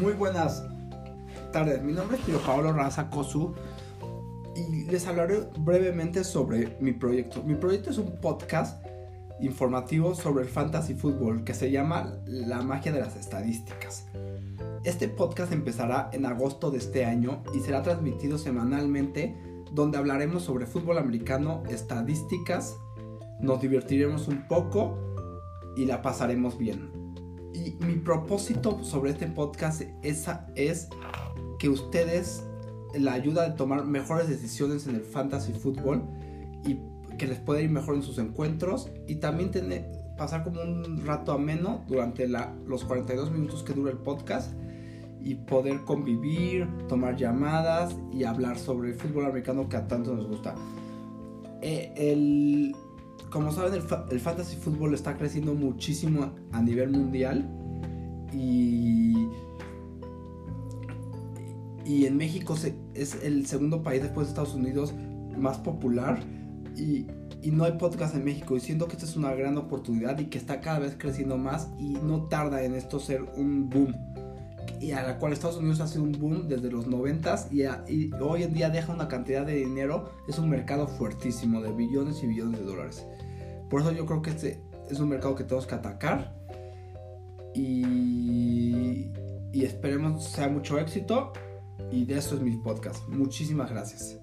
Muy buenas tardes, mi nombre es Pio Paolo Raza Cosu y les hablaré brevemente sobre mi proyecto. Mi proyecto es un podcast informativo sobre el fantasy fútbol que se llama La magia de las estadísticas. Este podcast empezará en agosto de este año y será transmitido semanalmente donde hablaremos sobre fútbol americano, estadísticas, nos divertiremos un poco y la pasaremos bien. Y mi propósito sobre este podcast es, es que ustedes la ayuda de tomar mejores decisiones en el fantasy fútbol y que les pueda ir mejor en sus encuentros y también tener, pasar como un rato ameno durante la, los 42 minutos que dura el podcast y poder convivir, tomar llamadas y hablar sobre el fútbol americano que a tanto nos gusta. Eh, el, como saben, el, fantasy fútbol está creciendo muchísimo a nivel mundial y, y en México es el segundo país después de Estados Unidos más popular y, y, no hay podcast en México y siento que esta es una gran oportunidad y que está cada vez creciendo más y no tarda en esto ser un boom y a la cual Estados Unidos ha sido un boom desde los 90 y, y, hoy en día deja una cantidad de dinero, es un mercado fuertísimo de billones y billones de dólares. Por eso yo creo que este es un mercado que tenemos que atacar y, y esperemos sea mucho éxito y de eso es mi podcast. Muchísimas gracias.